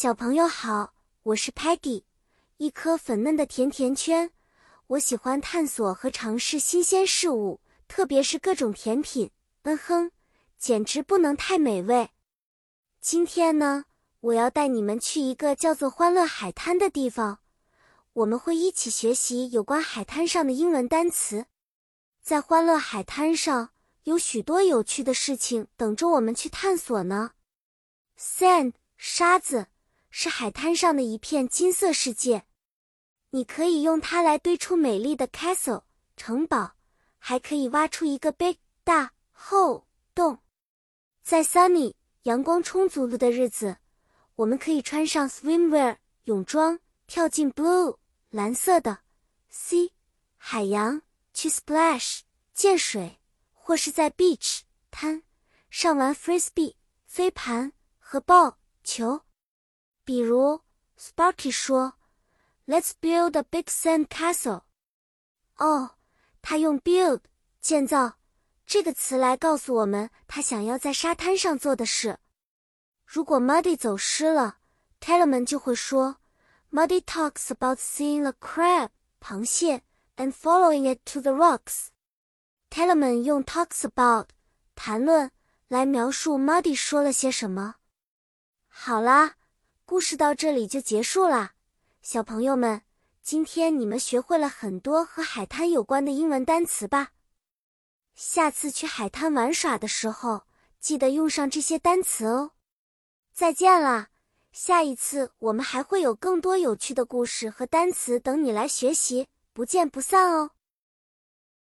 小朋友好，我是 Patty，一颗粉嫩的甜甜圈。我喜欢探索和尝试新鲜事物，特别是各种甜品。嗯哼，简直不能太美味。今天呢，我要带你们去一个叫做欢乐海滩的地方，我们会一起学习有关海滩上的英文单词。在欢乐海滩上，有许多有趣的事情等着我们去探索呢。Sand，沙子，是海滩上的一片金色世界。你可以用它来堆出美丽的 castle 城堡，还可以挖出一个 big 大 hole 洞。在 sunny 阳光充足了的日子，我们可以穿上 swimwear 泳装，跳进 blue 蓝色的 sea 海洋去 splash 溅水，或是在 beach 滩上玩 frisbee 飞盘和 ball 球。比如 Sparky 说：“Let's build a big sand castle。”哦，他用 build 建造这个词来告诉我们他想要在沙滩上做的事。如果 Muddy 走失了，Tellerman 就会说：“Muddy talks about seeing a crab 螃蟹 and following it to the rocks。” Tellerman 用 talks about 谈论来描述 Muddy 说了些什么。好啦，故事到这里就结束啦，小朋友们，今天你们学会了很多和海滩有关的英文单词吧？下次去海滩玩耍的时候，记得用上这些单词哦。再见啦，下一次我们还会有更多有趣的故事和单词等你来学习，不见不散哦。